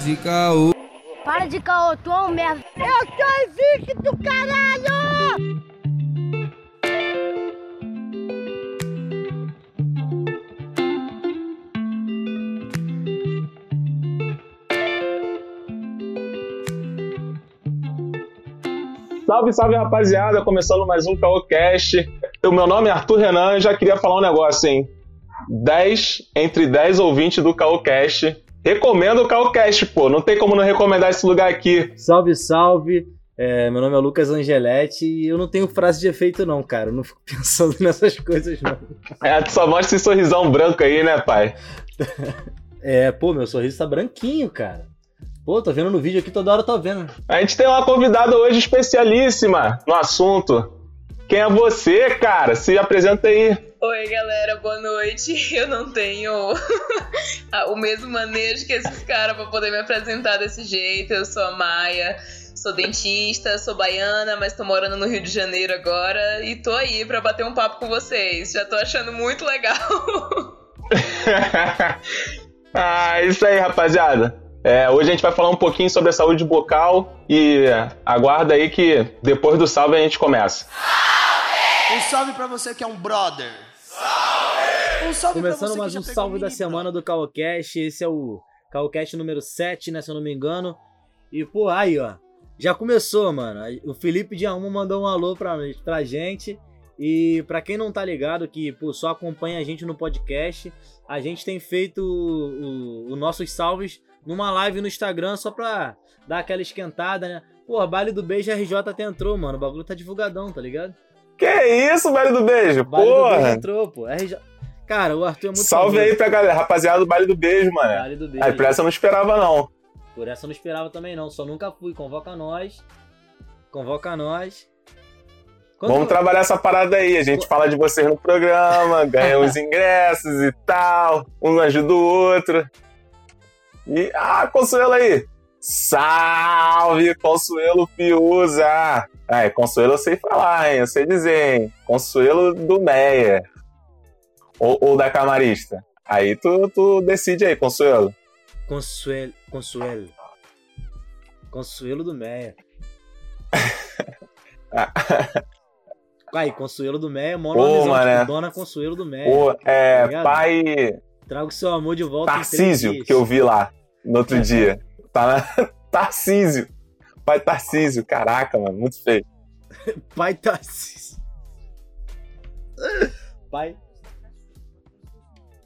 de caô. Para de caô, tu é um merda. Eu sou invicto, caralho! Salve, salve rapaziada, começando mais um CaoCast. O meu nome é Arthur Renan e já queria falar um negócio, hein? 10 entre 10 ouvintes do CaoCast. Recomendo o CaoCast, pô, não tem como não recomendar esse lugar aqui. Salve, salve. É, meu nome é Lucas Angeletti e eu não tenho frase de efeito, não, cara. Eu não fico pensando nessas coisas, não. É, tu só mostra esse sorrisão branco aí, né, pai? É, pô, meu sorriso tá branquinho, cara. Pô, tô vendo no vídeo aqui, toda hora tô vendo. A gente tem uma convidada hoje especialíssima no assunto. Quem é você, cara? Se apresenta aí. Oi, galera, boa noite. Eu não tenho o mesmo manejo que esses caras pra poder me apresentar desse jeito. Eu sou a Maia, sou dentista, sou baiana, mas tô morando no Rio de Janeiro agora e tô aí pra bater um papo com vocês. Já tô achando muito legal. ah, isso aí, rapaziada. É, hoje a gente vai falar um pouquinho sobre a saúde bucal e aguarda aí que depois do salve a gente começa. Um salve pra você que é um brother. Um salve Começando mais um salve da semana do Calcast. Esse é o Calcast número 7, né? Se eu não me engano. E, pô, aí, ó. Já começou, mano. O Felipe de Arruma mandou um alô pra, pra gente. E pra quem não tá ligado, que pô, só acompanha a gente no podcast, a gente tem feito os nossos salves numa live no Instagram só pra dar aquela esquentada, né? Pô, baile do beijo RJ até entrou, mano. O bagulho tá divulgadão, tá ligado? Que isso, velho do beijo? Baile do beijo Porra! entrou, pô. RJ... Cara, o Arthur é muito Salve famoso. aí pra galera, rapaziada do baile do beijo, mano. Baile do beijo. Aí, por essa eu não esperava, não. Por essa eu não esperava também, não. Só nunca fui. Convoca nós. Convoca nós. Quando- Vamos trabalhar essa parada aí. A gente fala de vocês no programa, ganha os ingressos e tal. Um ajuda o outro. E, ah, Consuelo aí. Salve, Consuelo Fiuza. Ah, é, Consuelo eu sei falar, hein? Eu sei dizer, hein? Consuelo do Meia. Ou, ou da Camarista. Aí tu, tu decide aí, Consuelo. Consuelo. Consuelo. Consuelo do Meia. Aí, Consuelo do Meia, mané. tipo, Dona Consuelo do Meia. O, é, Obrigado. pai Traga o seu amor de volta Tarcísio, que eu vi lá no outro dia. Tá na... Tarcísio. Pai Tarcísio. Caraca, mano, muito feio. Pai Tarcísio. Pai.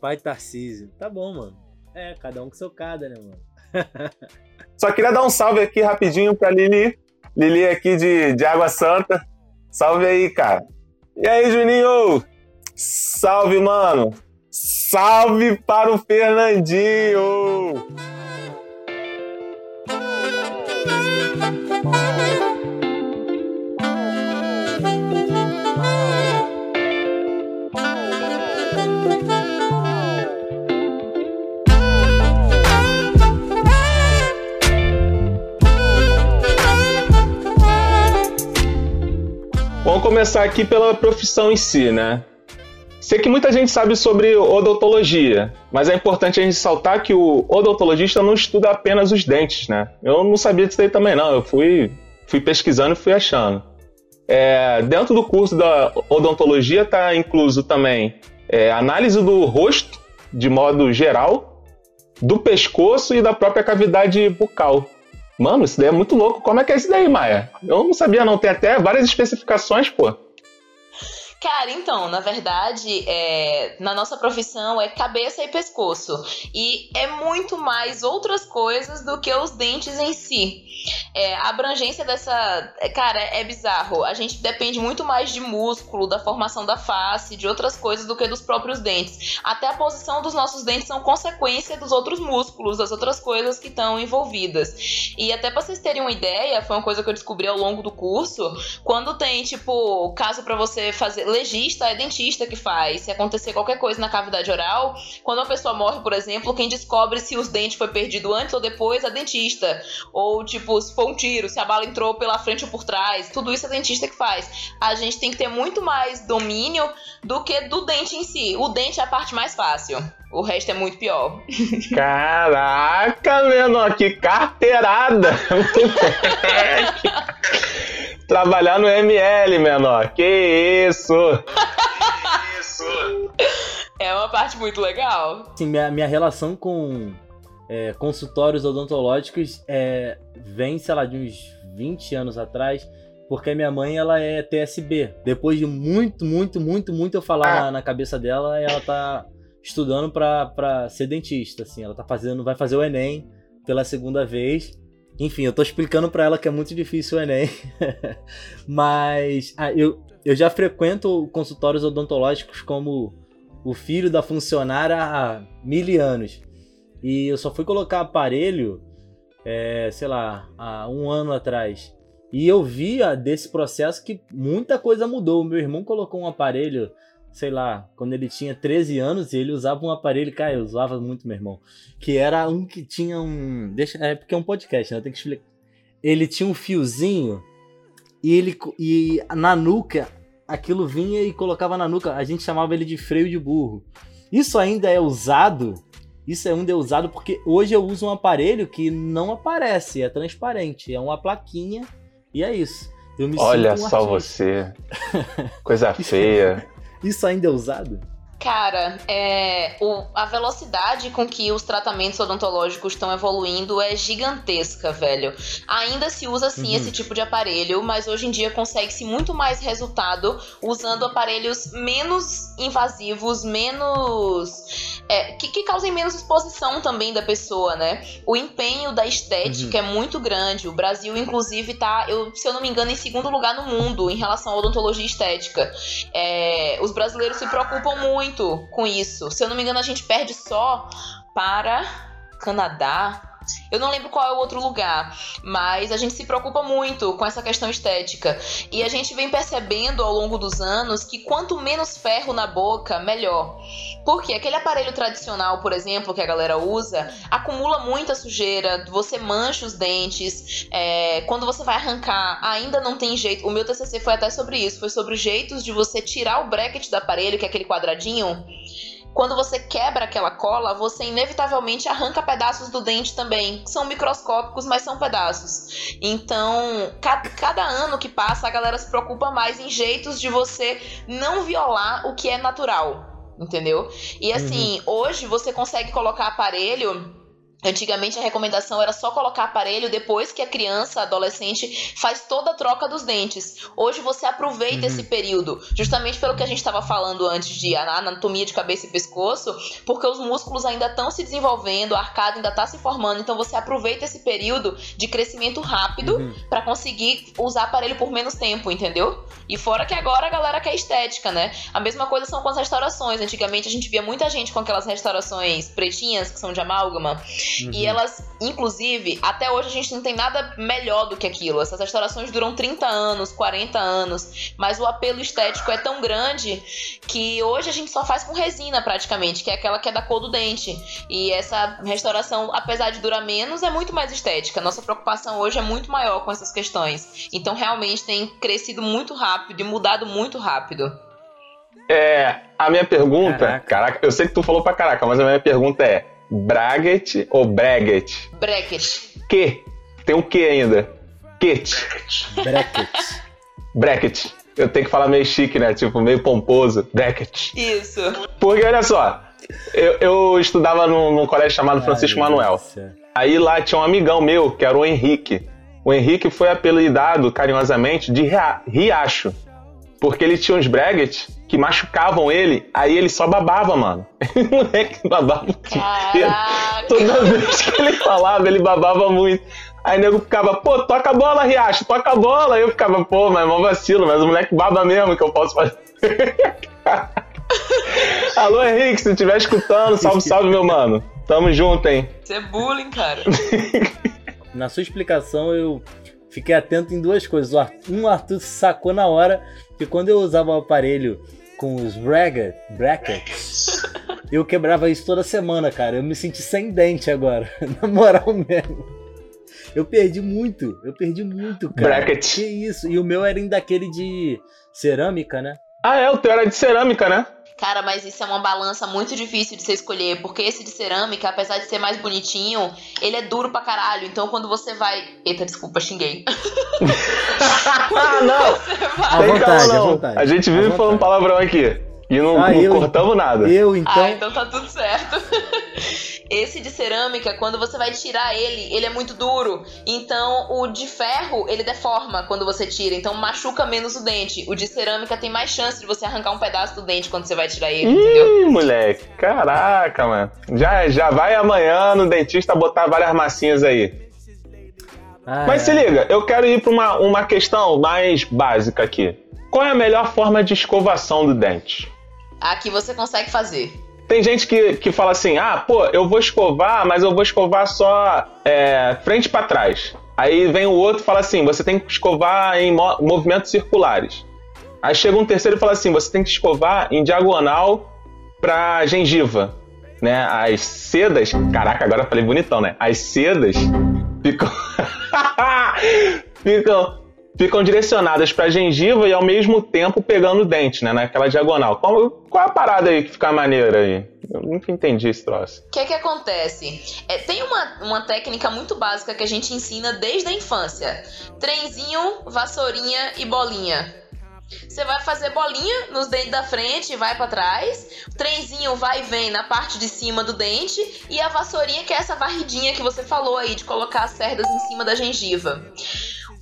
Pai Tarcísio. Tá bom, mano. É, cada um com seu cada, né, mano? Só queria dar um salve aqui rapidinho pra Lili. Lili aqui de, de Água Santa. Salve aí, cara. E aí, Juninho? Salve, mano. Salve para o Fernandinho. Começar aqui pela profissão em si, né? Sei que muita gente sabe sobre odontologia, mas é importante a gente saltar que o odontologista não estuda apenas os dentes, né? Eu não sabia disso aí também, não. Eu fui, fui pesquisando e fui achando. É, dentro do curso da odontologia está incluso também é, análise do rosto, de modo geral, do pescoço e da própria cavidade bucal. Mano, isso daí é muito louco. Como é que é isso daí, Maia? Eu não sabia, não. Tem até várias especificações, pô. Cara, então, na verdade, é, na nossa profissão é cabeça e pescoço. E é muito mais outras coisas do que os dentes em si. É, a abrangência dessa. Cara, é bizarro. A gente depende muito mais de músculo, da formação da face, de outras coisas do que dos próprios dentes. Até a posição dos nossos dentes são consequência dos outros músculos, das outras coisas que estão envolvidas. E até pra vocês terem uma ideia, foi uma coisa que eu descobri ao longo do curso. Quando tem, tipo, caso pra você fazer. Legista é dentista que faz. Se acontecer qualquer coisa na cavidade oral, quando uma pessoa morre, por exemplo, quem descobre se os dentes foi perdido antes ou depois é dentista. Ou, tipo, se for foi um tiro, se a bala entrou pela frente ou por trás. Tudo isso é dentista que faz. A gente tem que ter muito mais domínio do que do dente em si. O dente é a parte mais fácil. O resto é muito pior. Caraca, menor, que carteirada! Trabalhar no ML, menor. Que isso! que isso! É uma parte muito legal. Sim, minha, minha relação com é, consultórios odontológicos é, vem, sei lá, de uns 20 anos atrás, porque minha mãe ela é TSB. Depois de muito, muito, muito, muito eu falar ah. na, na, cabeça dela, ela tá estudando para ser dentista, assim, ela tá fazendo, vai fazer o ENEM pela segunda vez. Enfim, eu tô explicando para ela que é muito difícil o ENEM. Mas ah, eu, eu já frequento consultórios odontológicos como o filho da funcionária há mil anos. E eu só fui colocar aparelho, é, sei lá, há um ano atrás. E eu via desse processo que muita coisa mudou. O meu irmão colocou um aparelho sei lá, quando ele tinha 13 anos e ele usava um aparelho, cara, eu usava muito, meu irmão, que era um que tinha um, deixa, é porque é um podcast, né? Tem que explicar. Ele tinha um fiozinho e ele e na nuca aquilo vinha e colocava na nuca, a gente chamava ele de freio de burro. Isso ainda é usado? Isso ainda é usado porque hoje eu uso um aparelho que não aparece, é transparente, é uma plaquinha e é isso. Olha só artista. você. Coisa feia. Isso ainda é usado? Cara, é, o, a velocidade com que os tratamentos odontológicos estão evoluindo é gigantesca, velho. Ainda se usa sim uhum. esse tipo de aparelho, mas hoje em dia consegue-se muito mais resultado usando aparelhos menos invasivos, menos. É, que, que, causem menos exposição também da pessoa, né? O empenho da estética uhum. é muito grande. O Brasil, inclusive, tá, eu, se eu não me engano, em segundo lugar no mundo em relação à odontologia estética. É, os brasileiros se preocupam muito muito com isso. Se eu não me engano, a gente perde só para Canadá, eu não lembro qual é o outro lugar, mas a gente se preocupa muito com essa questão estética. E a gente vem percebendo ao longo dos anos que quanto menos ferro na boca, melhor. Porque aquele aparelho tradicional, por exemplo, que a galera usa, acumula muita sujeira, você mancha os dentes, é, quando você vai arrancar, ainda não tem jeito. O meu TCC foi até sobre isso, foi sobre jeitos de você tirar o bracket do aparelho, que é aquele quadradinho quando você quebra aquela cola, você inevitavelmente arranca pedaços do dente também. São microscópicos, mas são pedaços. Então, cada, cada ano que passa, a galera se preocupa mais em jeitos de você não violar o que é natural. Entendeu? E assim, uhum. hoje você consegue colocar aparelho Antigamente a recomendação era só colocar aparelho depois que a criança, adolescente, faz toda a troca dos dentes. Hoje você aproveita uhum. esse período, justamente pelo que a gente estava falando antes de anatomia de cabeça e pescoço, porque os músculos ainda estão se desenvolvendo, a arcada ainda está se formando, então você aproveita esse período de crescimento rápido uhum. para conseguir usar aparelho por menos tempo, entendeu? E fora que agora a galera quer estética, né? A mesma coisa são com as restaurações. Antigamente a gente via muita gente com aquelas restaurações pretinhas que são de amálgama. Uhum. E elas, inclusive, até hoje a gente não tem nada melhor do que aquilo. Essas restaurações duram 30 anos, 40 anos, mas o apelo estético é tão grande que hoje a gente só faz com resina praticamente, que é aquela que é da cor do dente. E essa restauração, apesar de durar menos, é muito mais estética. Nossa preocupação hoje é muito maior com essas questões. Então realmente tem crescido muito rápido e mudado muito rápido. É, a minha pergunta, caraca. caraca, eu sei que tu falou pra caraca, mas a minha pergunta é: Braget ou Breget? Bracket. Que? Tem um que ainda. Ket. Bracket. Bracket. Eu tenho que falar meio chique, né? Tipo, meio pomposo. Bracket. Isso. Porque, olha só, eu, eu estudava num, num, colégio chamado Francisco Ai, Manuel. Nossa. Aí lá tinha um amigão meu, que era o Henrique. O Henrique foi apelidado carinhosamente de Riacho. Porque ele tinha uns brackets que machucavam ele, aí ele só babava, mano. O moleque babava o Toda vez que ele falava, ele babava muito. Aí o nego ficava, pô, toca a bola, Riacho, toca a bola. Aí eu ficava, pô, mas é mó vacilo, mas o moleque baba mesmo, que eu posso fazer. Alô, Henrique, se estiver escutando, salve, salve, meu mano. Tamo junto, hein? Isso é bullying, cara. Na sua explicação, eu fiquei atento em duas coisas. Um, o Arthur sacou na hora que quando eu usava o aparelho com os bracket, brackets, eu quebrava isso toda semana, cara. Eu me senti sem dente agora, na moral mesmo. Eu perdi muito, eu perdi muito, cara. Bracket. Que isso? E o meu era ainda aquele de cerâmica, né? Ah, é, o teu era de cerâmica, né? Cara, mas isso é uma balança muito difícil de você escolher, porque esse de cerâmica, apesar de ser mais bonitinho, ele é duro pra caralho. Então quando você vai. Eita, desculpa, xinguei. ah, não! Você À vai. Tem vontade, calma, à não. vontade. A gente À vive falando palavrão aqui. E não, Ah, não eu- cortamos nada. Eu, então. Ah, então tá tudo certo. Esse de cerâmica, quando você vai tirar ele, ele é muito duro. Então, o de ferro, ele deforma quando você tira. Então, machuca menos o dente. O de cerâmica tem mais chance de você arrancar um pedaço do dente quando você vai tirar ele, entendeu? Ih, moleque. Caraca, mano. Já, já vai amanhã no dentista botar várias massinhas aí. Ah, Mas é. se liga, eu quero ir pra uma, uma questão mais básica aqui. Qual é a melhor forma de escovação do dente? Aqui você consegue fazer. Tem gente que, que fala assim: ah, pô, eu vou escovar, mas eu vou escovar só é, frente pra trás. Aí vem o outro e fala assim: você tem que escovar em mo- movimentos circulares. Aí chega um terceiro e fala assim: você tem que escovar em diagonal pra gengiva. Né? As sedas. Caraca, agora falei bonitão, né? As sedas ficam. ficam, ficam direcionadas pra gengiva e ao mesmo tempo pegando o dente, né? Naquela diagonal. Qual, é a parada aí que fica maneira aí? Eu nunca entendi esse troço. O que é que acontece? É, tem uma, uma técnica muito básica que a gente ensina desde a infância: trenzinho, vassourinha e bolinha. Você vai fazer bolinha nos dentes da frente e vai pra trás. O trenzinho vai e vem na parte de cima do dente. E a vassourinha, que é essa varridinha que você falou aí, de colocar as cerdas em cima da gengiva.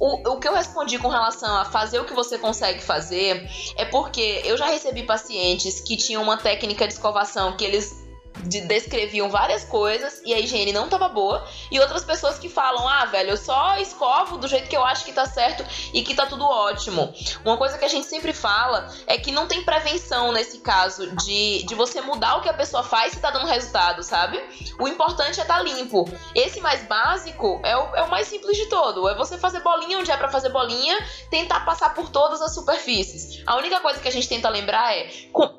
O, o que eu respondi com relação a fazer o que você consegue fazer é porque eu já recebi pacientes que tinham uma técnica de escovação que eles de- descreviam várias coisas e a higiene não tava boa, e outras pessoas que falam: ah, velho, eu só escovo do jeito que eu acho que tá certo e que tá tudo ótimo. Uma coisa que a gente sempre fala é que não tem prevenção nesse caso de, de você mudar o que a pessoa faz se tá dando resultado, sabe? O importante é tá limpo. Esse mais básico é o, é o mais simples de todo: é você fazer bolinha onde é pra fazer bolinha, tentar passar por todas as superfícies. A única coisa que a gente tenta lembrar é: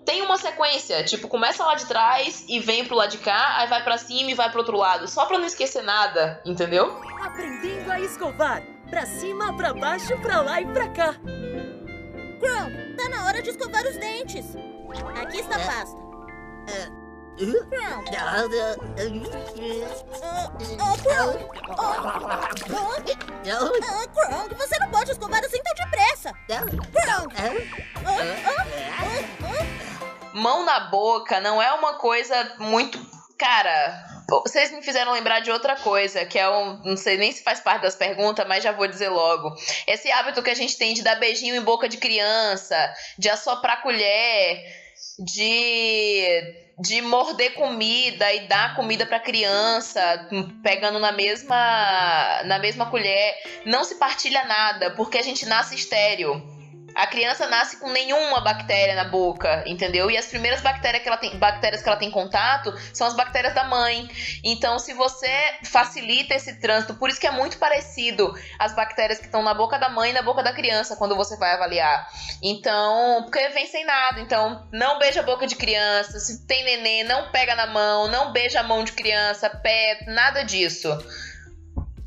tem uma sequência, tipo, começa lá de trás e vem pro lado de cá, aí vai pra cima e vai pro outro lado, só pra não esquecer nada, entendeu? Aprendendo a escovar. Pra cima, pra baixo, pra lá e pra cá. Crown, tá na hora de escovar os dentes. Aqui está a pasta. Crown. Ah, ah, Crown. Ah, Crown. Ah, Crown, você não pode escovar assim tão depressa. Crown. Mão na boca não é uma coisa muito. Cara, vocês me fizeram lembrar de outra coisa, que é um. Não sei nem se faz parte das perguntas, mas já vou dizer logo. Esse hábito que a gente tem de dar beijinho em boca de criança, de assoprar colher, de. De morder comida e dar comida pra criança, pegando na mesma na mesma colher, não se partilha nada, porque a gente nasce estéreo. A criança nasce com nenhuma bactéria na boca, entendeu? E as primeiras bactérias que ela tem, bactérias que ela tem contato são as bactérias da mãe. Então, se você facilita esse trânsito, por isso que é muito parecido as bactérias que estão na boca da mãe e na boca da criança quando você vai avaliar. Então, porque vem sem nada. Então, não beija a boca de criança. Se tem neném, não pega na mão, não beija a mão de criança, pé, nada disso.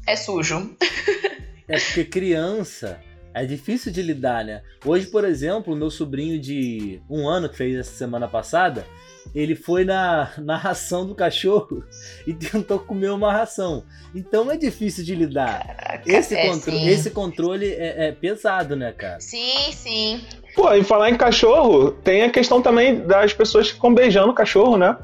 É sujo. É porque criança é difícil de lidar, né? Hoje, por exemplo, o meu sobrinho de um ano que fez essa semana passada, ele foi na, na ração do cachorro e tentou comer uma ração. Então é difícil de lidar. Esse, é, contro sim. esse controle é, é pesado, né, cara? Sim, sim. Pô, e falar em cachorro, tem a questão também das pessoas que ficam beijando o cachorro, né?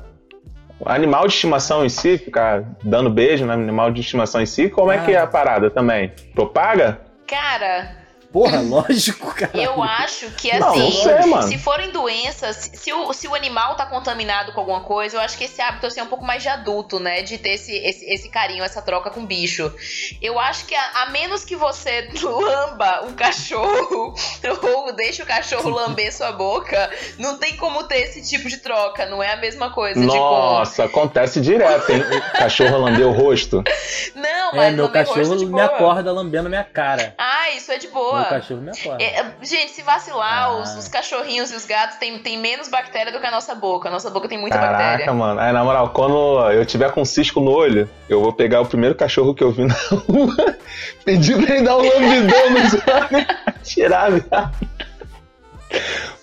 Animal de estimação em si, ficar dando beijo no animal de estimação em si, como é Ah. que é a parada também? Propaga? Cara, Porra, lógico, cara. Eu acho que assim, não sei, se forem doenças, se- o, se o animal tá contaminado com alguma coisa, eu acho que esse hábito assim, é um pouco mais de adulto, né? De ter esse, esse, esse carinho, essa troca com o bicho. Eu acho que a, a menos que você lamba um cachorro ou deixe o cachorro lamber sua boca, não tem como ter esse tipo de troca. Não é a mesma coisa. Nossa, acontece direto, hein? O cachorro lambeu o rosto. Tipo, não, É, mas meu lamber cachorro rosto me acorda lambendo minha cara. Ah, isso é de boa. Meu cachorro me acorda. É, é, gente, se vacilar, Ah. os, os cachorrinhos e os gatos têm, têm menos bactéria do que a nossa boca. A nossa boca tem muita Caraca, bactéria. mano. Aí, na moral, quando eu tiver com um cisco no olho, eu vou pegar o primeiro cachorro que eu vi na rua, pedir pra ele dar um lambidão nos olhos, tirar, viado.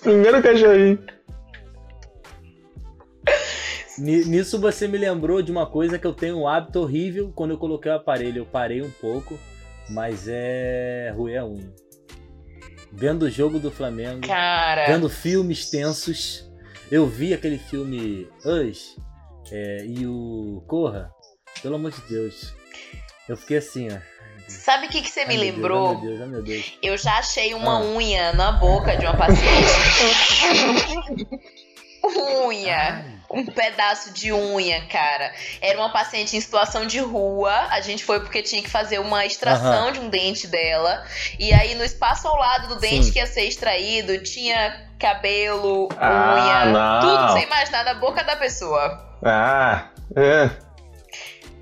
Primeiro cachorrinho. Ni- Nisso você me lembrou de uma coisa que eu tenho um hábito horrível quando eu coloquei o aparelho. Eu parei um pouco, mas é roer a unha. Vendo o jogo do Flamengo, Cara, vendo filmes tensos. Eu vi aquele filme Us é, e o Corra. Pelo amor de Deus. Eu fiquei assim, ó. sabe o que, que você me Ai, Deus, lembrou? ai, meu Deus, ai, meu Deus. Eu já achei uma Ah. unha na boca de uma paciente. unha. Um pedaço de unha, cara. Era uma paciente em situação de rua. A gente foi porque tinha que fazer uma extração de um dente dela. E aí, no espaço ao lado do dente Sim. que ia ser extraído, tinha cabelo, Ah, unha, não. tudo sem imaginar na boca da pessoa. Ah, é.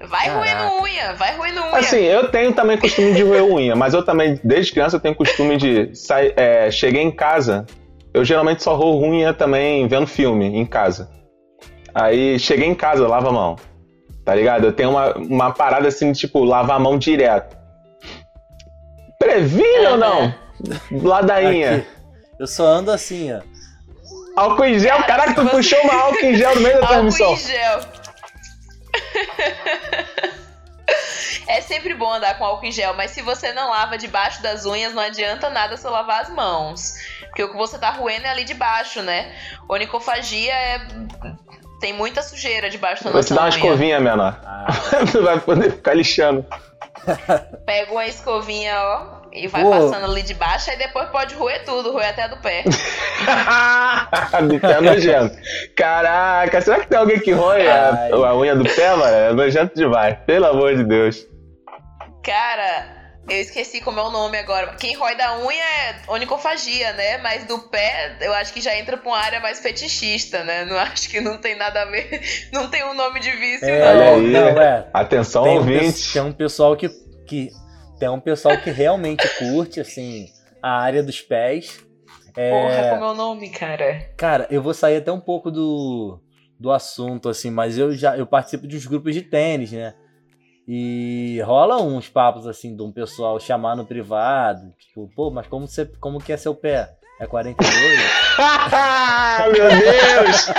Vai Caraca. roendo unha, vai roendo unha. Assim, eu tenho também costume de roer unha, mas eu também, desde criança, eu tenho costume de sair. É, cheguei em casa, eu geralmente só roo unha também vendo filme em casa. Aí cheguei em casa, eu lavo a mão. Tá ligado? Eu tenho uma, uma parada assim, tipo, lavar a mão direto. Prevível ou não? Ladainha. Aqui. Eu só ando assim, ó. Álcool em gel, Cara, caraca, tu você- puxou uma álcool em gel no meio da Álcool transmissão. em gel. É sempre bom andar com álcool em gel, mas se você não lava debaixo das unhas, não adianta nada você lavar as mãos. Porque o que você tá roendo é ali debaixo, né? Onicofagia é. Tem muita sujeira debaixo da Vou te nossa dar uma unha. escovinha, menor. Ah, tu vai poder ficar lixando. Pega uma escovinha, ó, e vai Pô. passando ali de baixo, aí depois pode roer tudo, roer até do pé. do pé é nojento. Caraca, será que tem alguém que rói a, a unha do pé, mano? É nojento demais. Pelo amor de Deus. Cara, eu esqueci como é o nome agora. Quem rói da unha é onicofagia, né? Mas do pé, eu acho que já entra pra uma área mais fetichista, né? Não acho que não tem nada a ver. Não tem um nome de vício, é, Olha não. aí. não, é. Atenção, Tem um, ouvinte. pe- tem um pessoal que, que. Tem um pessoal que realmente curte, assim, a área dos pés. É, Porra, como é o nome, cara? Cara, eu vou sair até um pouco do, do assunto, assim, mas eu já eu participo de uns grupos de tênis, né? E rola uns papos, assim, de um pessoal chamar no privado. Tipo, pô, mas como, você, como que é seu pé? É 42? Meu Deus!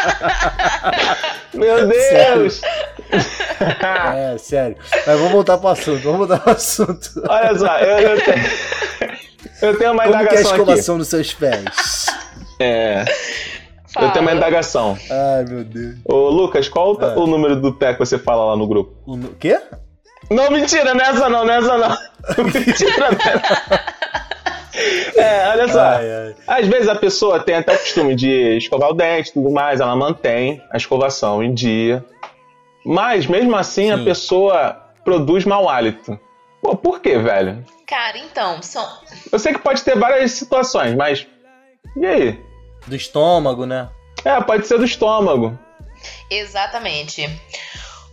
Meu Deus! é, sério. Mas vamos voltar pro assunto, vamos voltar pro assunto. Olha só, eu, eu tenho, eu tenho uma Como que é a indagação aqui. escovação nos seus pés? É, Fala. eu tenho uma indagação. Ai, meu Deus. Ô, Lucas, qual o, Ah. o número do pé que você fala lá no grupo? O quê? Não, mentira, nessa não, nessa não. mentira, nessa. É, olha só. Ai, ai. Às vezes a pessoa tem até o costume de escovar o dente e tudo mais, ela mantém a escovação em dia. Mas mesmo assim a Sim. pessoa produz mau hálito. Pô, por quê, velho? Cara, então, são. Eu sei que pode ter várias situações, mas. E aí? Do estômago, né? É, pode ser do estômago. Exatamente.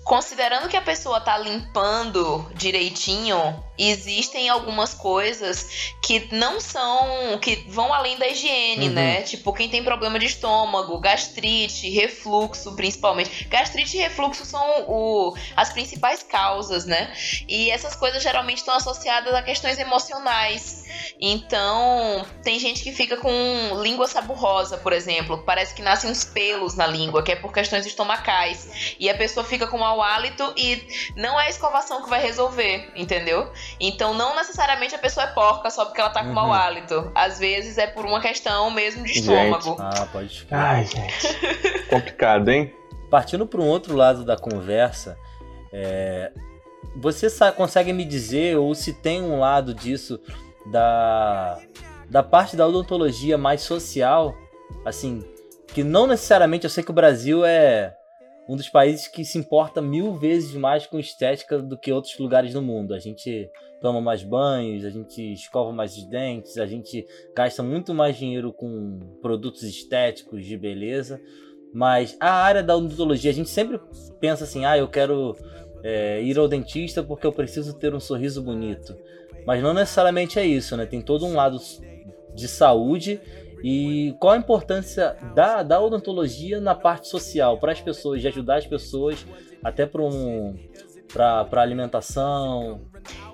Considerando que a pessoa tá limpando direitinho, existem algumas coisas que não são. que vão além da higiene, Uhum. né? Tipo, quem tem problema de estômago, gastrite, refluxo, principalmente. Gastrite e refluxo são o, as principais causas, né? E essas coisas geralmente estão associadas a questões emocionais. Então, tem gente que fica com língua saburrosa, por exemplo. Parece que nascem uns pelos na língua, que é por questões estomacais. E a pessoa fica com mau hálito e não é a escovação que vai resolver, entendeu? Então, não necessariamente a pessoa é porca só porque ela tá com Uhum. mau hálito. Às vezes é por uma questão mesmo de Gente. estômago. Ah, pode ficar. Ai, gente. Complicado, hein? Partindo para um outro lado da conversa, é, você consegue me dizer ou se tem um lado disso da, da parte da odontologia mais social, assim, que não necessariamente eu sei que o Brasil é um dos países que se importa mil vezes mais com estética do que outros lugares no mundo. A gente toma mais banhos, a gente escova mais os dentes, a gente gasta muito mais dinheiro com produtos estéticos de beleza. Mas a área da odontologia, a gente sempre pensa assim, ah, eu quero é, ir ao dentista porque eu preciso ter um sorriso bonito. Mas não necessariamente é isso, né? Tem todo um lado de saúde e qual a importância da, da odontologia na parte social, para as pessoas, de ajudar as pessoas até para um, para alimentação,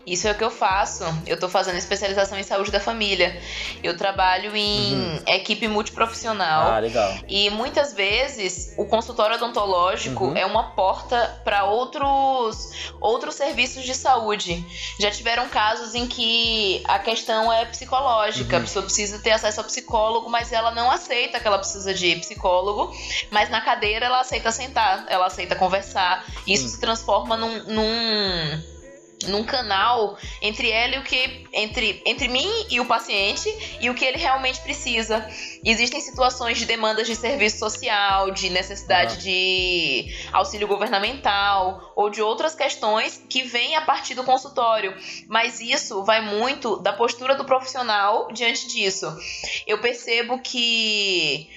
isso é o que eu faço. Eu tô fazendo especialização em saúde da família. Eu trabalho em uhum. equipe multiprofissional. Ah, legal. E muitas vezes o consultório odontológico uhum. é uma porta para outros outros serviços de saúde. Já tiveram casos em que a questão é psicológica. Uhum. A pessoa precisa ter acesso ao psicólogo, mas ela não aceita que ela precisa de psicólogo. Mas na cadeira ela aceita sentar, ela aceita conversar. Isso se transforma num, num num canal entre ela e o que entre, entre mim e o paciente e o que ele realmente precisa. Existem situações de demandas de serviço social, de necessidade de auxílio governamental ou de outras questões que vêm a partir do consultório, mas isso vai muito da postura do profissional diante disso. Eu percebo que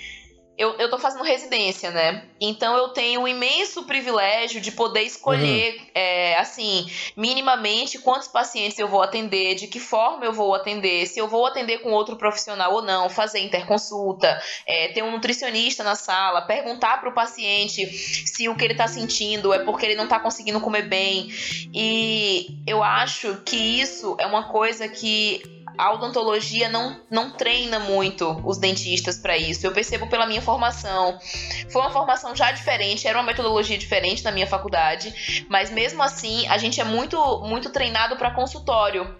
eu, eu tô fazendo residência, né? Então eu tenho o imenso privilégio de poder escolher, uhum. é, assim, minimamente quantos pacientes eu vou atender, de que forma eu vou atender, se eu vou atender com outro profissional ou não, fazer interconsulta, é, ter um nutricionista na sala, perguntar para o paciente se o que ele está sentindo é porque ele não está conseguindo comer bem. E eu acho que isso é uma coisa que a odontologia não, não treina muito os dentistas para isso. Eu percebo pela minha formação. Foi uma formação já diferente, era uma metodologia diferente na minha faculdade, mas mesmo assim a gente é muito, muito treinado para consultório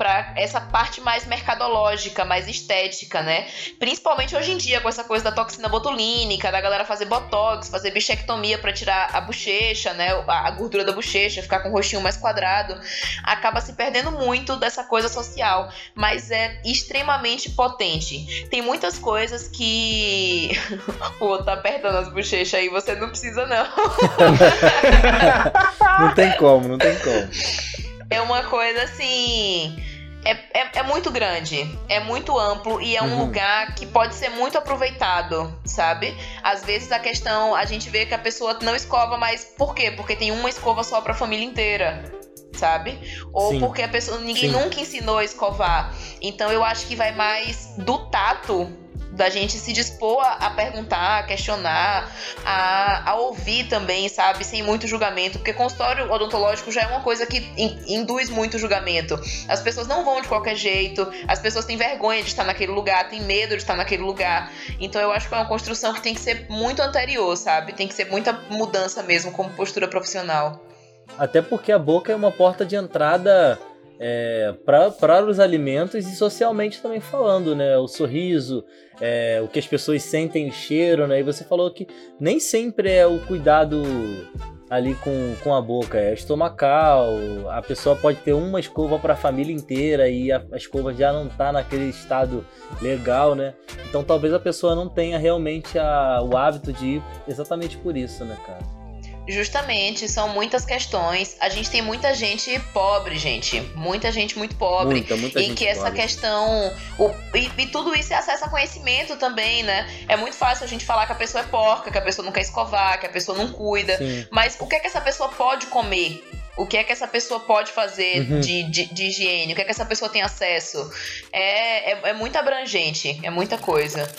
para essa parte mais mercadológica, mais estética, né? Principalmente hoje em dia com essa coisa da toxina botulínica, da galera fazer botox, fazer bichectomia para tirar a bochecha, né? A gordura da bochecha, ficar com o rostinho mais quadrado, acaba se perdendo muito dessa coisa social, mas é extremamente potente. Tem muitas coisas que o outro tá apertando as bochechas aí, você não precisa não. não tem como, não tem como. É uma coisa assim é, é, é, muito grande, é muito amplo e é um uhum. lugar que pode ser muito aproveitado, sabe? Às vezes a questão, a gente vê que a pessoa não escova, mas por quê? Porque tem uma escova só para a família inteira, sabe? Ou Sim. porque a pessoa ninguém Sim. nunca ensinou a escovar. Então eu acho que vai mais do tato da gente se dispor a, a perguntar, a questionar, a, a, ouvir também, sabe? Sem muito julgamento. Porque consultório odontológico já é uma coisa que in, induz muito julgamento. As pessoas não vão de qualquer jeito, as pessoas têm vergonha de estar naquele lugar, têm medo de estar naquele lugar. Então eu acho que é uma construção que tem que ser muito anterior, sabe? Tem que ser muita mudança mesmo como postura profissional. Até porque a boca é uma porta de entrada é, para os alimentos e socialmente também falando, né? O sorriso, é, o que as pessoas sentem, o cheiro, né? E você falou que nem sempre é o cuidado ali com, com a boca, é estomacal, a pessoa pode ter uma escova para a família inteira e a, a, escova já não tá naquele estado legal, né? Então talvez a pessoa não tenha realmente a, o hábito de ir exatamente por isso, né, cara? Justamente, são muitas questões. A gente tem muita gente pobre, gente. Muita gente muito pobre. Muita, muita e gente que essa pobre. questão. O, e, e, tudo isso é acesso a conhecimento também, né? É muito fácil a gente falar que a pessoa é porca, que a pessoa não quer escovar, que a pessoa não cuida. Sim. Mas o que é que essa pessoa pode comer? O que é que essa pessoa pode fazer uhum. de, de, de, higiene? O que é que essa pessoa tem acesso? É, é, é muito abrangente, é muita coisa.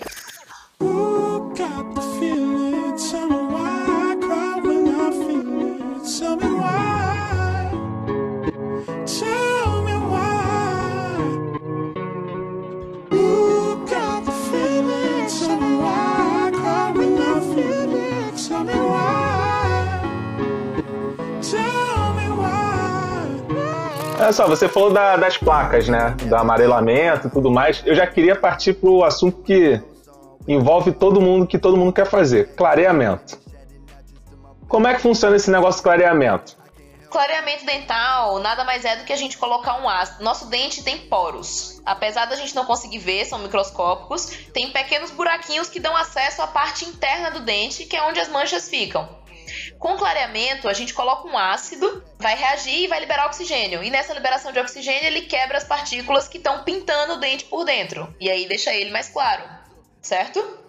Olha só, você falou da, das placas, né? Do amarelamento e tudo mais. Eu já queria partir para o assunto que envolve todo mundo, que todo mundo quer fazer: clareamento. Como é que funciona esse negócio de clareamento? Clareamento dental nada mais é do que a gente colocar um ácido. Nosso dente tem poros. Apesar da gente não conseguir ver, são microscópicos, tem pequenos buraquinhos que dão acesso à parte interna do dente, que é onde as manchas ficam. Com clareamento, a gente coloca um ácido, vai reagir e vai liberar oxigênio. E nessa liberação de oxigênio, ele quebra as partículas que estão pintando o dente por dentro. E aí deixa ele mais claro, certo?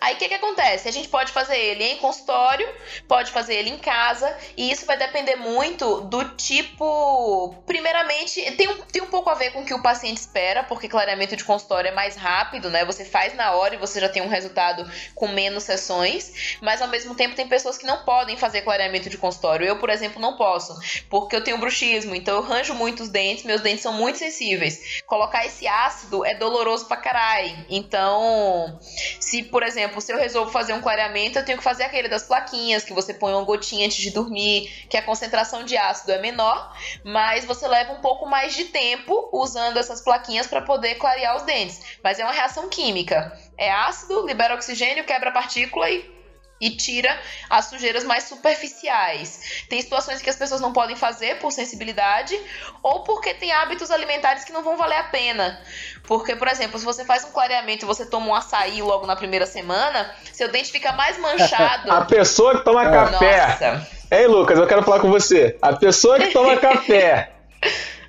Aí o que, que acontece? A gente pode fazer ele em consultório, pode fazer ele em casa, e isso vai depender muito do tipo. Primeiramente, tem um, tem um pouco a ver com o que o paciente espera, porque clareamento de consultório é mais rápido, né? Você faz na hora e você já tem um resultado com menos sessões, mas ao mesmo tempo tem pessoas que não podem fazer clareamento de consultório. Eu, por exemplo, não posso, porque eu tenho bruxismo, então eu ranjo muito os dentes, meus dentes são muito sensíveis. Colocar esse ácido é doloroso pra caralho. Então, se, por exemplo, se eu resolvo fazer um clareamento, eu tenho que fazer aquele das plaquinhas, que você põe uma gotinha antes de dormir, que a concentração de ácido é menor, mas você leva um pouco mais de tempo usando essas plaquinhas para poder clarear os dentes. Mas é uma reação química. É ácido, libera oxigênio, quebra partícula e e tira as sujeiras mais superficiais. Tem situações que as pessoas não podem fazer por sensibilidade ou porque tem hábitos alimentares que não vão valer a pena. Porque, por exemplo, se você faz um clareamento e você toma um açaí logo na primeira semana, seu dente fica mais manchado. A pessoa que toma café. Nossa. Ei, Lucas, eu quero falar com você. A pessoa que toma café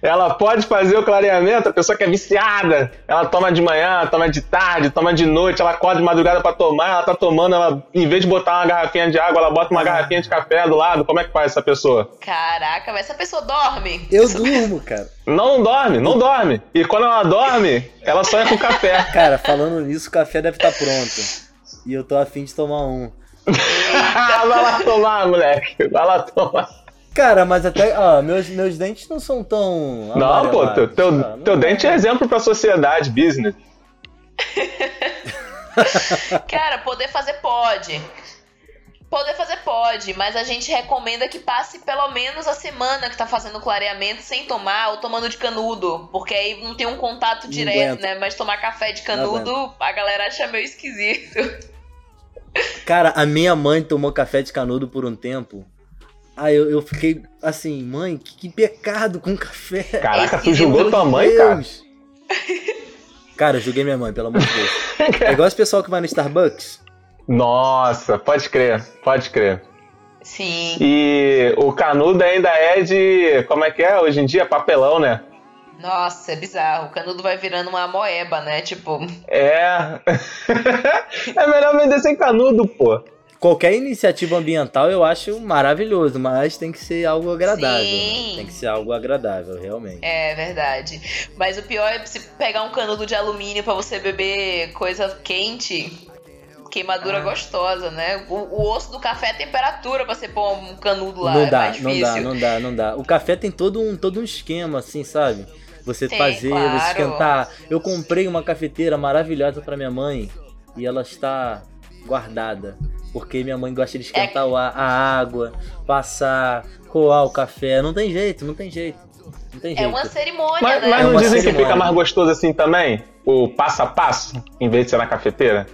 ela pode fazer o clareamento, a pessoa que é viciada, ela toma de manhã, toma de tarde, toma de noite, ela acorda de madrugada para tomar, ela tá tomando, ela, em vez de botar uma garrafinha de água, ela bota uma garrafinha de café do lado. Como é que faz essa pessoa? Caraca, mas essa pessoa dorme? Eu durmo, cara. Não, não dorme, não dorme. E quando ela dorme, ela sonha com café. Cara, falando nisso, o café deve estar pronto. E eu tô afim de tomar um. Vai lá tomar, moleque. Vai lá tomar. Cara, mas até. Ó, meus, meus dentes não são tão. Não, pô, teu, teu, Ah, teu não dente é exemplo pra sociedade, business. Cara, poder fazer pode. Poder fazer pode, mas a gente recomenda que passe pelo menos a semana que tá fazendo clareamento sem tomar ou tomando de canudo, porque aí não tem um contato direto, né? Mas tomar café de canudo, a galera acha meio esquisito. Cara, a minha mãe tomou café de canudo por um tempo. Aí eu, eu fiquei assim, mãe, que, que pecado com café. Caraca, tu julgou tua mãe, cara? Cara, eu julguei minha mãe, pelo amor de Deus. É igual esse pessoal que vai no Starbucks. Nossa, pode crer, pode crer. Sim. E o canudo ainda é de. Como é que é? Hoje em dia, papelão, né? Nossa, é bizarro. O canudo vai virando uma moeba, né? Tipo, É. é melhor vender sem canudo, pô. Qualquer iniciativa ambiental eu acho maravilhoso, mas tem que ser algo agradável. Né? Tem que ser algo agradável, realmente. é verdade. Mas o pior é se pegar um canudo de alumínio pra você beber coisa quente. Queimadura gostosa, né? O, o osso do café é temperatura pra você pôr um canudo lá. não é dá, mais não dá, não dá, não dá. O café tem todo um, todo um esquema, assim, sabe? Você Tem, fazer, claro. você esquentar. Eu comprei uma cafeteira maravilhosa pra minha mãe e ela está guardada. Porque minha mãe gosta de esquentar o a, a água, passar, coar o café. Não tem jeito, não tem jeito. Não tem jeito. É uma cerimônia, Mas, né? mas É não uma dizem que cerimônia. fica mais gostoso assim também? O passo a passo, em vez de ser na cafeteira?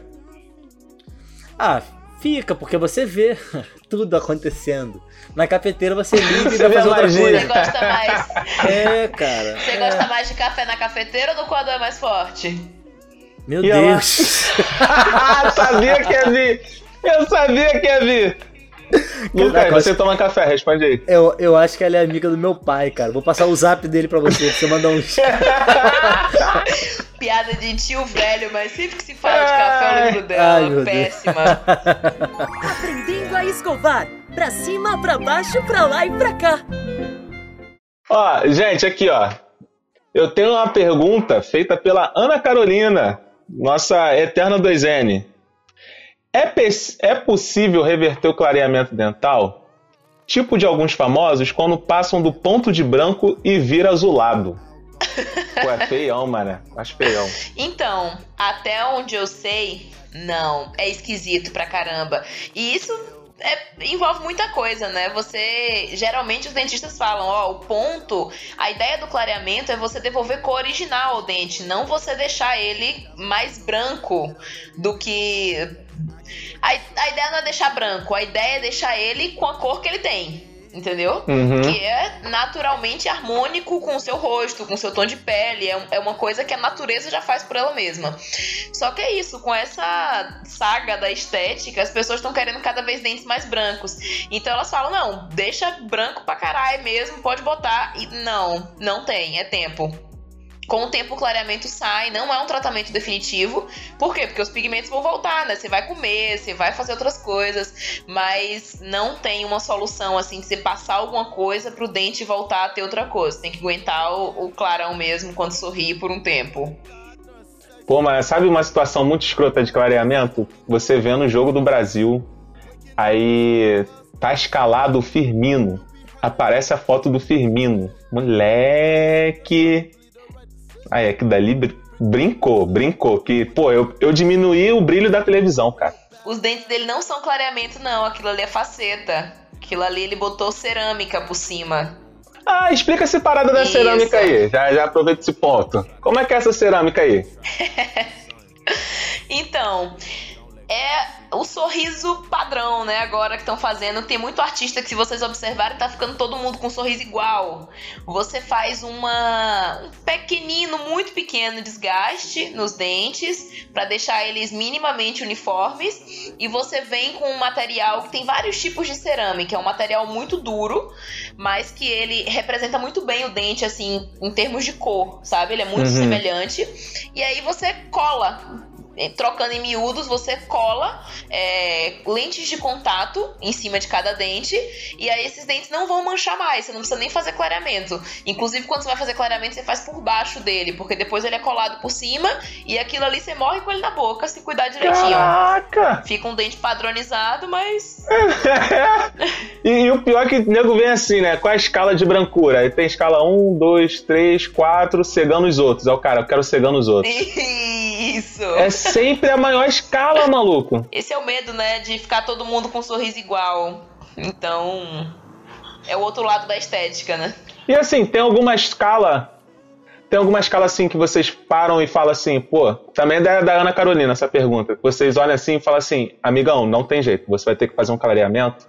Ah, fica, porque você vê tudo acontecendo. Na cafeteira você liga e Você vai vê fazer outra magia. Você coisa. gosta mais. É, cara. Você é. gosta mais de café na cafeteira ou no coador é mais forte? Meu E ela- Deus. sabia que ia vir! Eu sabia que ia vir! Lucas, você toma café, responde aí. Eu, eu acho que ela é amiga do meu pai, cara. Vou passar o zap dele pra você, pra você mandar um. Piada de tio velho, mas sempre que se fala de café eu lembro Ai, dela. Deus. Péssima. Aprendendo a escovar. Pra cima, pra baixo, pra lá e pra cá. Ó, gente, aqui, ó. Eu tenho uma pergunta feita pela Ana Carolina, nossa eterna 2N. É, é possível reverter o clareamento dental? Tipo de alguns famosos quando passam do ponto de branco e vira azulado. Pô, é feião, mano. Acho feião. Então, até onde eu sei, não. É esquisito pra caramba. E isso é- envolve muita coisa, né? Você. Geralmente os dentistas falam, ó, o ponto. A ideia do clareamento é você devolver cor original ao dente, não você deixar ele mais branco do que. A, a ideia não é deixar branco, a ideia é deixar ele com a cor que ele tem. Entendeu? Uhum. que é naturalmente harmônico com o seu rosto, com o seu tom de pele. É, é uma coisa que a natureza já faz por ela mesma. Só que é isso, com essa saga da estética, as pessoas estão querendo cada vez dentes mais brancos. Então elas falam: não, deixa branco pra caralho mesmo, pode botar. E não, não tem, é tempo. Com o tempo o clareamento sai, não é um tratamento definitivo. Por quê? Porque os pigmentos vão voltar, né? Você vai comer, você vai fazer outras coisas, mas não tem uma solução assim de você passar alguma coisa pro dente voltar a ter outra coisa. Tem que aguentar o, o clarão mesmo quando sorrir por um tempo. Pô, mas sabe uma situação muito escrota de clareamento? Você vê no jogo do Brasil, aí tá escalado o Firmino. Aparece a foto do Firmino. Moleque! Aí, aquilo dali br- brincou, brincou. Que, pô, eu, eu diminuí o brilho da televisão, cara. Os dentes dele não são clareamento, não. Aquilo ali é faceta. Aquilo ali ele botou cerâmica por cima. Ah, explica essa parada da Isso. cerâmica aí. Já, já aproveita esse ponto. Como é que é essa cerâmica aí? Então, é o sorriso padrão, né? Agora que estão fazendo. Tem muito artista que, se vocês observarem, tá ficando todo mundo com um sorriso igual. Você faz uma um pequenino, muito pequeno desgaste nos dentes para deixar eles minimamente uniformes. E você vem com um material que tem vários tipos de cerâmica. É um material muito duro, mas que ele representa muito bem o dente, assim, em termos de cor, sabe? Ele é muito Uhum. semelhante. E aí você cola trocando em miúdos, você cola é, lentes de contato em cima de cada dente, e aí esses dentes não vão manchar mais, você não precisa nem fazer clareamento. Inclusive, quando você vai fazer clareamento, você faz por baixo dele, porque depois ele é colado por cima, e aquilo ali você morre com ele na boca, se cuidar direitinho. Caraca! Fica um dente padronizado, mas. e, e o pior é que o nego vem assim, né? Com a escala de brancura. Aí tem escala 1, 2, 3, 4, cegando os outros. Aí o cara, eu quero cegando os outros. Isso! É sempre a maior escala, maluco. Esse é o medo, né? De ficar todo mundo com um sorriso igual. Então. É o outro lado da estética, né? E assim, tem alguma escala. Tem alguma escala assim que vocês param e falam assim, pô, também é da, da Ana Carolina essa pergunta. Vocês olham assim e falam assim, amigão, não tem jeito, você vai ter que fazer um clareamento.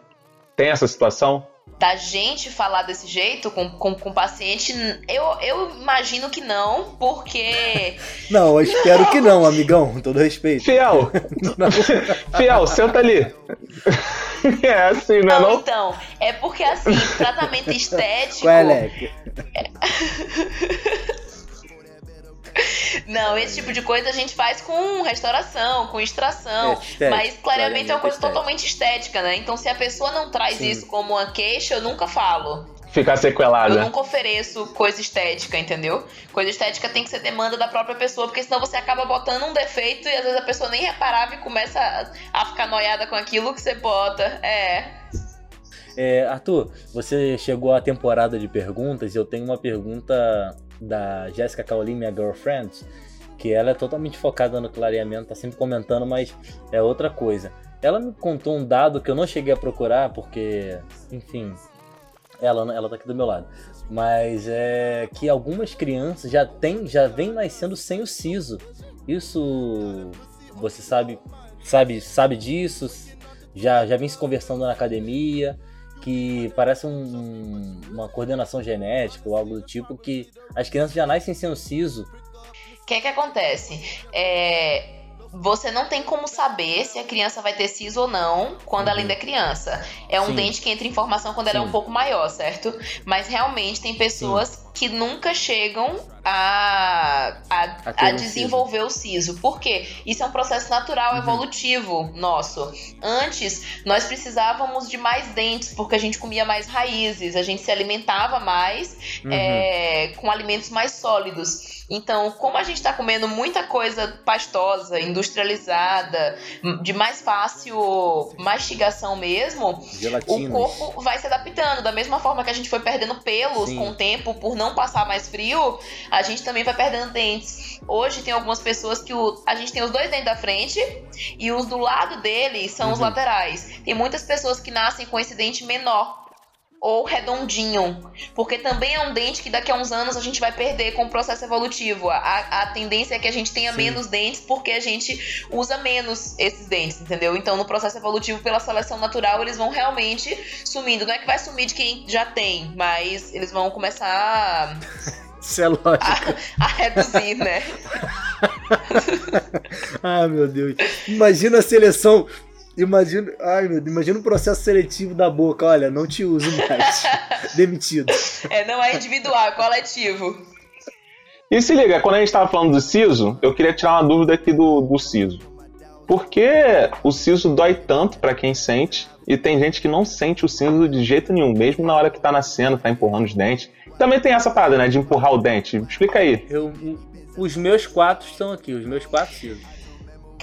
Tem essa situação? Da gente falar desse jeito com, com, com o paciente, eu, eu imagino que não, porque. Não, eu espero que não, amigão, com todo respeito. Fiel! Fiel, senta ali. é assim, não é Não, não? então, é porque assim, tratamento estético. Qual é, Leque? Não, esse tipo de coisa a gente faz com restauração, com extração. É, mas clareamento é uma coisa estético. totalmente estética, né? Então, se a pessoa não traz Sim. isso como uma queixa, eu nunca falo. Ficar Eu sequelada. nunca ofereço coisa estética, entendeu? Coisa estética tem que ser demanda da própria pessoa, porque senão você acaba botando um defeito e às vezes a pessoa nem reparava e começa a, a ficar noiada com aquilo que você bota. É. É, Arthur, você chegou à temporada de perguntas e eu tenho uma pergunta da Jéssica Caolim, minha girlfriend, que ela é totalmente focada no clareamento, tá sempre comentando, mas é outra coisa. Ela me contou um dado que eu não cheguei a procurar, porque, enfim, ela, ela tá aqui do meu lado. Mas é que algumas crianças já tem, já vem nascendo sem o siso. Isso você sabe, sabe, sabe disso? Já, já vem se conversando na academia que parece um- um- uma coordenação genética ou algo do tipo que as crianças já nascem sem o siso. O que é que acontece? É, você não tem como saber se a criança vai ter siso ou não quando ela Uhum. ainda é criança. É um Sim. dente que entra em formação quando ela é Sim. um pouco maior, certo? Mas realmente tem pessoas que nunca chegam a, a, A um desenvolver o siso. Por quê? Isso é um processo natural, Uhum. evolutivo nosso. Antes, nós precisávamos de mais dentes, porque a gente comia mais raízes, a gente se alimentava mais Uhum. é, com alimentos mais sólidos. Então, como a gente está comendo muita coisa pastosa, industrializada, de mais fácil mastigação mesmo, o Gelatinas. corpo vai se adaptando. Da mesma forma que a gente foi perdendo pelos Sim. com o tempo por não passar mais frio, a gente também vai perdendo dentes. Hoje tem algumas pessoas que o, a gente tem os dois dentes da frente e os do lado dele são os Uhum. laterais. Tem muitas pessoas que nascem com esse dente menor ou redondinho, porque também é um dente que daqui a uns anos a gente vai perder com o processo evolutivo. A, a tendência é que a gente tenha Sim. menos dentes porque a gente usa menos esses dentes, entendeu? Então, no processo evolutivo, pela seleção natural, eles vão realmente sumindo. Não é que vai sumir de quem já tem, mas eles vão começar Isso é lógico. a, a reduzir, né? Ai, meu Deus. Imagina a seleção. Imagina, ai, meu imagina o processo seletivo da boca. Olha, não te uso mais. Demitido. É, não é individual, é coletivo. E se liga, quando a gente tava falando do siso, eu queria tirar uma dúvida aqui do, do siso. Por que o siso dói tanto para quem sente e tem gente que não sente o siso de jeito nenhum, mesmo na hora que tá nascendo, tá empurrando os dentes? Também tem essa parada, né, de empurrar o dente. Explica aí. Eu, os meus quatro estão aqui, os meus quatro sisos.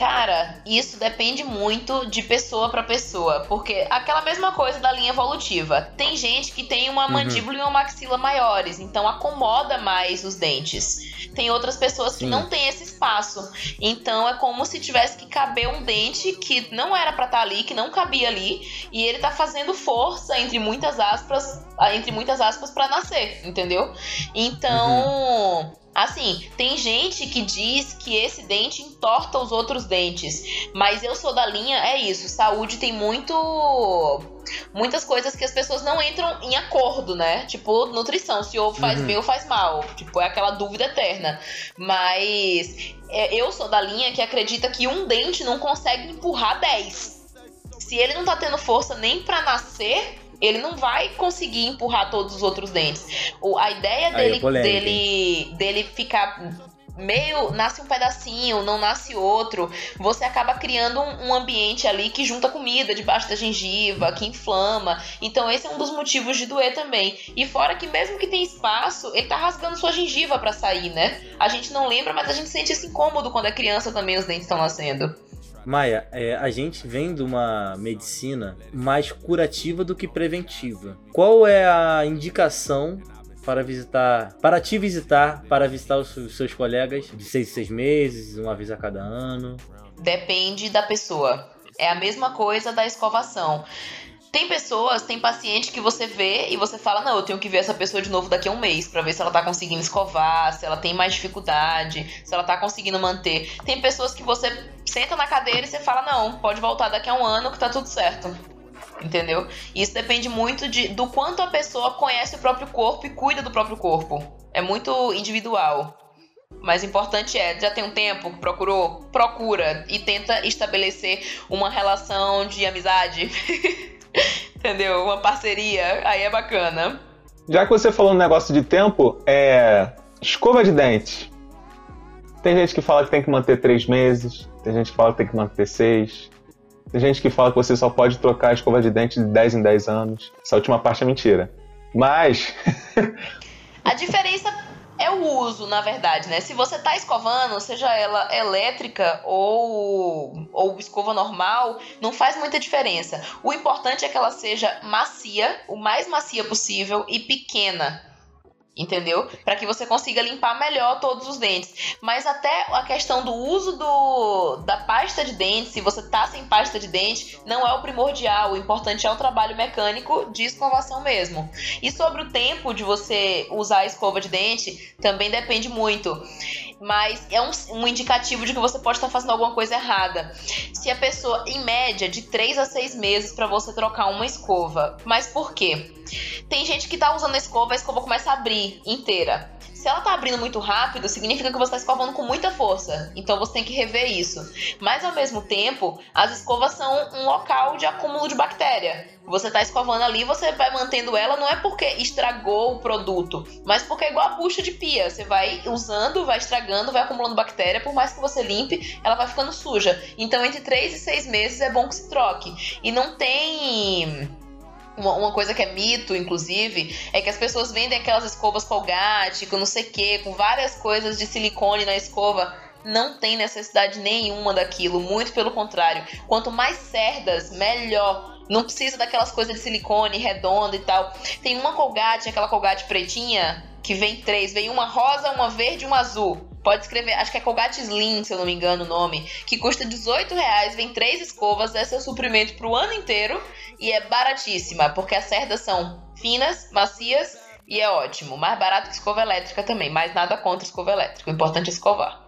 Cara, isso depende muito de pessoa para pessoa, porque aquela mesma coisa da linha evolutiva. Tem gente que tem uma uhum. mandíbula e uma maxila maiores, então acomoda mais os dentes. Tem outras pessoas que Sim. não têm esse espaço. Então é como se tivesse que caber um dente que não era para estar tá ali, que não cabia ali, e ele tá fazendo força entre muitas aspas, entre muitas aspas para nascer, entendeu? Então, uhum. Assim, tem gente que diz que esse dente entorta os outros dentes, mas eu sou da linha, é isso, saúde tem muito muitas coisas que as pessoas não entram em acordo, né? Tipo, nutrição, se ovo faz uhum. bem ou faz mal, tipo, é aquela dúvida eterna. Mas é, eu sou da linha que acredita que um dente não consegue empurrar 10. Se ele não tá tendo força nem para nascer, ele não vai conseguir empurrar todos os outros dentes. O, a ideia é dele, é dele, dele ficar meio nasce um pedacinho, não nasce outro, você acaba criando um, um, ambiente ali que junta comida debaixo da gengiva, que inflama. Então esse é um dos motivos de doer também. E fora que mesmo que tem espaço, ele tá rasgando sua gengiva para sair, né? A gente não lembra, mas a gente sente esse incômodo quando é criança também os dentes estão nascendo. Maia, é, a gente vem de uma medicina mais curativa do que preventiva. Qual é a indicação para visitar, para te visitar, para visitar os seus colegas de seis seis meses, uma vez a cada ano? Depende da pessoa. É a mesma coisa da escovação. Tem pessoas, tem paciente que você vê e você fala: Não, eu tenho que ver essa pessoa de novo daqui a um mês para ver se ela tá conseguindo escovar, se ela tem mais dificuldade, se ela tá conseguindo manter. Tem pessoas que você senta na cadeira e você fala: Não, pode voltar daqui a um ano que tá tudo certo. Entendeu? Isso depende muito de, do quanto a pessoa conhece o próprio corpo e cuida do próprio corpo. É muito individual. Mas importante é, já tem um tempo, procurou, procura e tenta estabelecer uma relação de amizade Entendeu? Uma parceria, aí é bacana. Já que você falou um negócio de tempo, é. Escova de dente. Tem gente que fala que tem que manter três meses, tem gente que fala que tem que manter seis. Tem gente que fala que você só pode trocar a escova de dente de 10 em 10 anos. Essa última parte é mentira. Mas. a diferença é o uso, na verdade, né? Se você tá escovando, seja ela elétrica ou, ou escova normal, não faz muita diferença. O importante é que ela seja macia, o mais macia possível e pequena entendeu? Para que você consiga limpar melhor todos os dentes. Mas até a questão do uso do, da pasta de dente, se você tá sem pasta de dente, não é o primordial. O importante é o trabalho mecânico de escovação mesmo. E sobre o tempo de você usar a escova de dente, também depende muito mas é um, um indicativo de que você pode estar fazendo alguma coisa errada. Se a pessoa, em média, de 3 a 6 meses para você trocar uma escova. Mas por quê? Tem gente que tá usando a escova, a escova começa a abrir inteira. Se ela tá abrindo muito rápido, significa que você está escovando com muita força. Então você tem que rever isso. Mas ao mesmo tempo, as escovas são um local de acúmulo de bactéria. Você tá escovando ali, você vai mantendo ela, não é porque estragou o produto, mas porque é igual a bucha de pia. Você vai usando, vai estragando, vai acumulando bactéria, por mais que você limpe, ela vai ficando suja. Então, entre 3 e 6 meses é bom que se troque. E não tem uma, uma, coisa que é mito, inclusive, é que as pessoas vendem aquelas escovas Colgate, com não sei o que, com várias coisas de silicone na escova. Não tem necessidade nenhuma daquilo, muito pelo contrário. Quanto mais cerdas, melhor. Não precisa daquelas coisas de silicone redonda e tal. Tem uma Colgate, aquela Colgate pretinha, que vem três. Vem uma rosa, uma verde e uma azul. Pode escrever, acho que é Colgate Slim, se eu não me engano o nome, que custa 18 reais, vem três escovas, esse é o suprimento pro ano inteiro e é baratíssima, porque as cerdas são finas, macias e é ótimo. Mais barato que escova elétrica também, mas nada contra escova elétrica. O importante é escovar.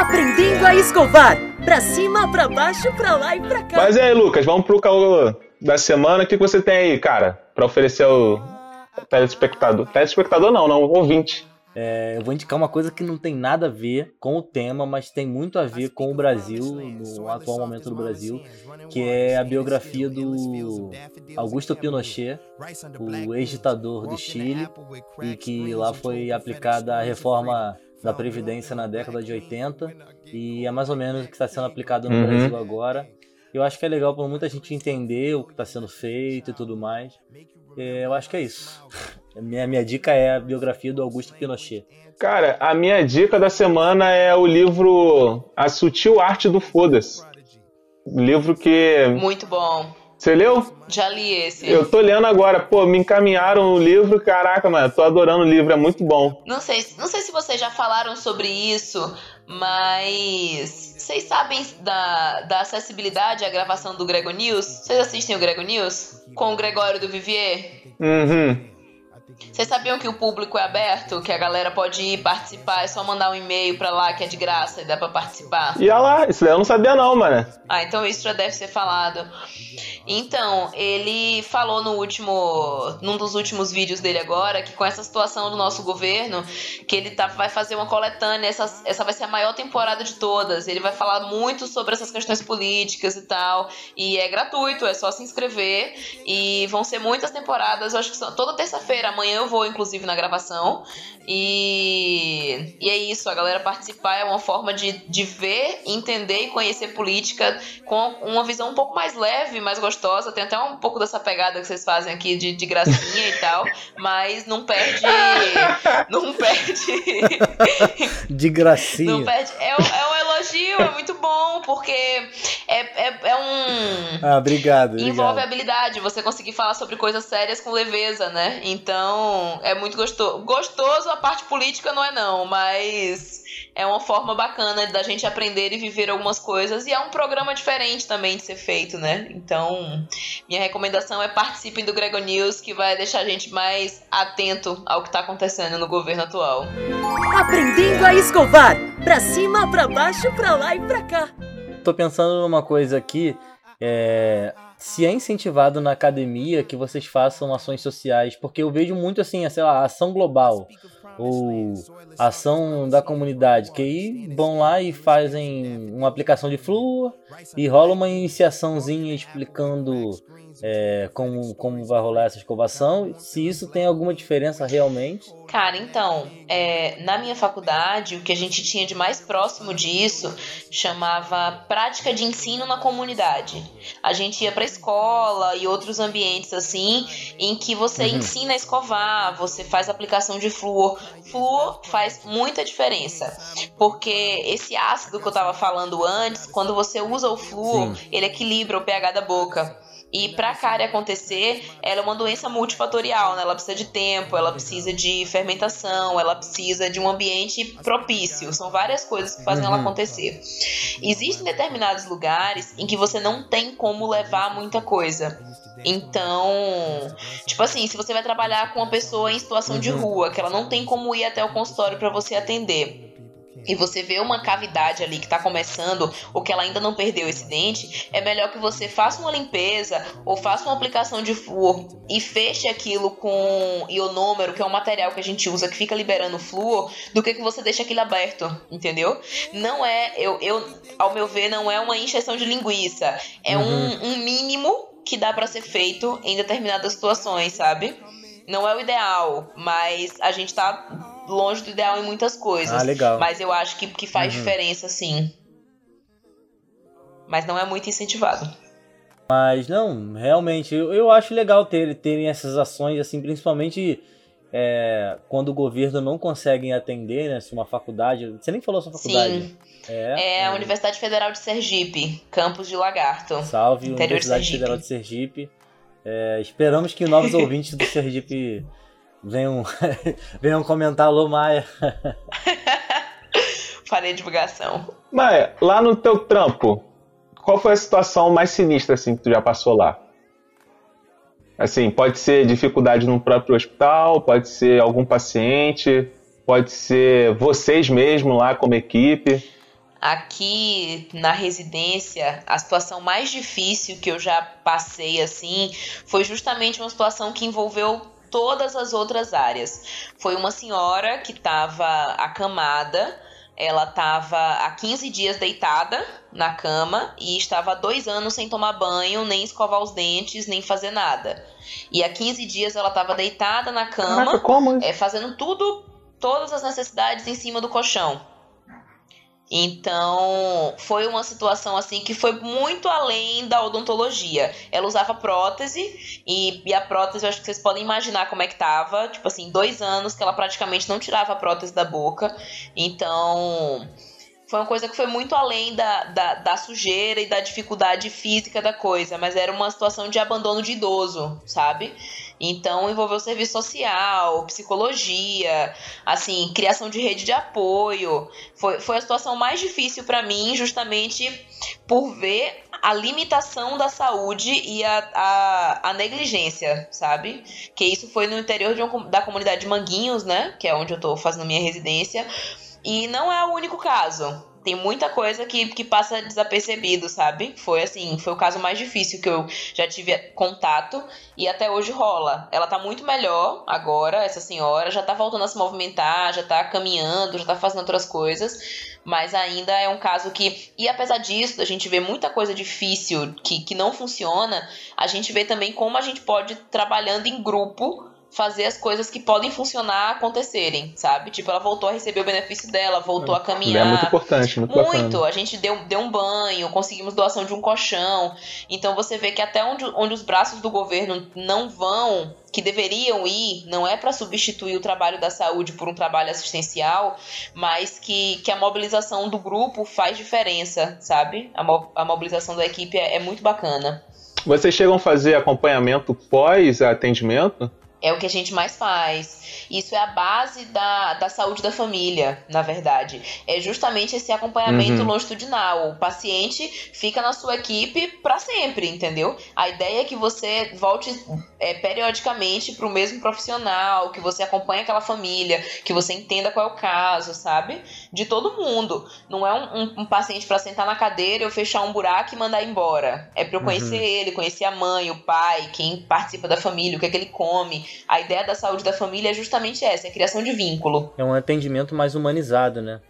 Aprendendo a escovar. Pra cima, pra baixo, pra lá e pra cá. Mas aí, Lucas, vamos pro caô da semana. O que você tem aí, cara, pra oferecer ao telespectador? Telespectador não, não, ouvinte. É, eu vou indicar uma coisa que não tem nada a ver com o tema, mas tem muito a ver com o Brasil, no atual momento do Brasil, que é a biografia do Augusto Pinochet, o ex-ditador do Chile, e que lá foi aplicada a reforma da Previdência na década de 80, e é mais ou menos o que está sendo aplicado no Uhum. Brasil agora. Eu acho que é legal para muita gente entender o que está sendo feito e tudo mais. É, eu acho que é isso. A minha, minha dica é a biografia do Augusto Pinochet. Cara, a minha dica da semana é o livro A Sutil Arte do Foda-se. Livro que. Muito bom. Você leu? Já li esse. Eu tô lendo agora. Pô, me encaminharam o livro. Caraca, mano, tô adorando o livro, é muito bom. Não sei, não sei se vocês já falaram sobre isso, mas vocês sabem da, da acessibilidade à gravação do Grego News? Vocês assistem o Grego News? Com o Gregório do Vivier? Uhum. Vocês sabiam que o público é aberto? Que a galera pode ir participar, é só mandar um e-mail pra lá que é de graça e dá pra participar? E olha lá, isso daí eu não sabia não, mano. Ah, então isso já deve ser falado. Então, ele falou no último, num dos últimos vídeos dele agora, que com essa situação do nosso governo, que ele tá, vai fazer uma coletânea, essa, essa vai ser a maior temporada de todas. Ele vai falar muito sobre essas questões políticas e tal. E é gratuito, é só se inscrever. E vão ser muitas temporadas, eu acho que são, toda terça-feira, amanhã eu vou, inclusive, na gravação. E, e é isso, a galera participar é uma forma de, de ver, entender e conhecer política com uma visão um pouco mais leve, mais gostosa. Tem até um pouco dessa pegada que vocês fazem aqui de, de gracinha e tal, mas não perde. Não perde. De gracinha. Não perde. É, um- é um elogio, é muito bom, porque é, é, é um. Ah, obrigado. Envolve obrigado. habilidade, você conseguir falar sobre coisas sérias com leveza, né? Então, é muito gostoso. Gostoso a parte política não é não, mas é uma forma bacana da gente aprender e viver algumas coisas e é um programa diferente também de ser feito, né? Então, minha recomendação é participem do Grego News, que vai deixar a gente mais atento ao que tá acontecendo no governo atual. Aprendendo a escovar. Pra cima, pra baixo, pra lá e pra cá. Tô pensando numa coisa aqui. é, Se é incentivado na academia que vocês façam ações sociais, porque eu vejo muito assim, sei lá, ação global ou ação da comunidade, que aí vão lá e fazem uma aplicação de flúor e rola uma iniciaçãozinha explicando é, como, como vai rolar essa escovação, se isso tem alguma diferença realmente. Cara, então, é, na minha faculdade, o que a gente tinha de mais próximo disso chamava prática de ensino na comunidade. A gente ia pra escola e outros ambientes assim, em que você ensina a escovar, você faz aplicação de flúor. Flúor faz muita diferença, porque esse ácido que eu tava falando antes, quando você usa o flúor, ele equilibra o pH da boca. E pra cárie acontecer, ela é uma doença multifatorial, né? Ela precisa de tempo, ela precisa de fermentação, ela precisa de um ambiente propício. São várias coisas que fazem ela acontecer. Existem determinados lugares em que você não tem como levar muita coisa. Então, tipo assim, se você vai trabalhar com uma pessoa em situação de rua, que ela não tem como ir até o consultório para você atender, e você vê uma cavidade ali que tá começando, ou que ela ainda não perdeu esse dente, é melhor que você faça uma limpeza ou faça uma aplicação de flúor e feche aquilo com ionômero, que é um material que a gente usa que fica liberando flúor, do que que você deixa aquilo aberto, entendeu? Não é, eu, eu ao meu ver, não é uma injeção de linguiça, é um, um mínimo que dá pra ser feito em determinadas situações, sabe? Não é o ideal, mas a gente tá longe do ideal em muitas coisas. Ah, legal. Mas eu acho que, que faz Uhum. diferença, sim. Mas não é muito incentivado. Mas não, realmente, eu, eu acho legal ter, terem essas ações, assim, principalmente é, quando o governo não consegue atender, né? Se uma faculdade. Você nem falou sua faculdade. Sim. É. É a Universidade Federal de Sergipe, campus de Lagarto. Salve, Interior de Universidade Sergipe. Federal de Sergipe. É, esperamos que novos ouvintes do Sergipe venham, venham comentar, alô Maia. Farei divulgação. Mas lá no teu trampo, qual foi a situação mais sinistra assim que tu já passou lá? Assim, pode ser dificuldade no próprio hospital, pode ser algum paciente, pode ser vocês mesmo lá como equipe. Aqui na residência, a situação mais difícil que eu já passei assim foi justamente uma situação que envolveu todas as outras áreas. Foi uma senhora que estava acamada, ela estava há 15 dias deitada na cama e estava há dois anos sem tomar banho, nem escovar os dentes, nem fazer nada. E há 15 dias ela estava deitada na cama, Caraca, como? é, fazendo tudo, todas as necessidades em cima do colchão. Então, foi uma situação assim que foi muito além da odontologia. Ela usava prótese e, e, a prótese, eu acho que vocês podem imaginar como é que tava. Tipo assim, dois anos que ela praticamente não tirava a prótese da boca. Então, foi uma coisa que foi muito além da, da, da, sujeira e da dificuldade física da coisa, mas era uma situação de abandono de idoso, sabe? Então envolveu serviço social, psicologia, assim, criação de rede de apoio. Foi, foi a situação mais difícil para mim, justamente por ver a limitação da saúde e a, a, a, negligência, sabe? Que isso foi no interior um, da comunidade de Manguinhos, né? Que é onde eu tô fazendo minha residência. E não é o único caso tem muita coisa que, que passa desapercebido, sabe? Foi assim, foi o caso mais difícil que eu já tive contato e até hoje rola. Ela tá muito melhor agora, essa senhora, já tá voltando a se movimentar, já tá caminhando, já tá fazendo outras coisas, mas ainda é um caso que, e apesar disso, a gente vê muita coisa difícil que, que não funciona, a gente vê também como a gente pode trabalhando em grupo fazer as coisas que podem funcionar acontecerem, sabe? Tipo, ela voltou a receber o benefício dela, voltou a caminhar. É muito importante, muito, muito. Bacana. A gente deu, deu um banho, conseguimos doação de um colchão. Então você vê que até onde, onde os braços do governo não vão, que deveriam ir, não é para substituir o trabalho da saúde por um trabalho assistencial, mas que, que a mobilização do grupo faz diferença, sabe? A, mo a mobilização da equipe é, é muito bacana. Vocês chegam a fazer acompanhamento pós-atendimento? É o que a gente mais faz. Isso é a base da, da saúde da família, na verdade. É justamente esse acompanhamento uhum. longitudinal. O paciente fica na sua equipe para sempre, entendeu? A ideia é que você volte é, periodicamente para o mesmo profissional, que você acompanhe aquela família, que você entenda qual é o caso, sabe? De todo mundo. Não é um, um, um paciente para sentar na cadeira, eu fechar um buraco e mandar embora. É para eu conhecer uhum. ele, conhecer a mãe, o pai, quem participa da família, o que é que ele come a ideia da saúde da família é justamente essa, é a criação de vínculo. É um atendimento mais humanizado, né?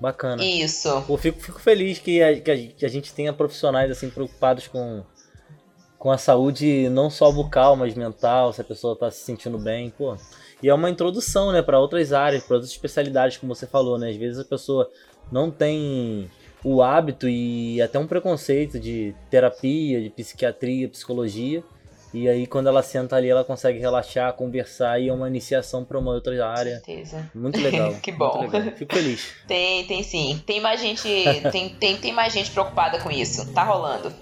Bacana. Isso. Eu fico, fico feliz que a, que a gente tenha profissionais assim preocupados com, com a saúde não só bucal, mas mental, se a pessoa está se sentindo bem, pô. E é uma introdução, né, para outras áreas, para outras especialidades, como você falou, né? Às vezes a pessoa não tem o hábito e até um preconceito de terapia, de psiquiatria, psicologia. E aí, quando ela senta ali, ela consegue relaxar, conversar e é uma iniciação para uma outra área. Com certeza. Muito legal. que bom. Legal. Fico feliz. Tem, tem sim. Tem mais gente, tem, tem, tem mais gente preocupada com isso. Tá rolando.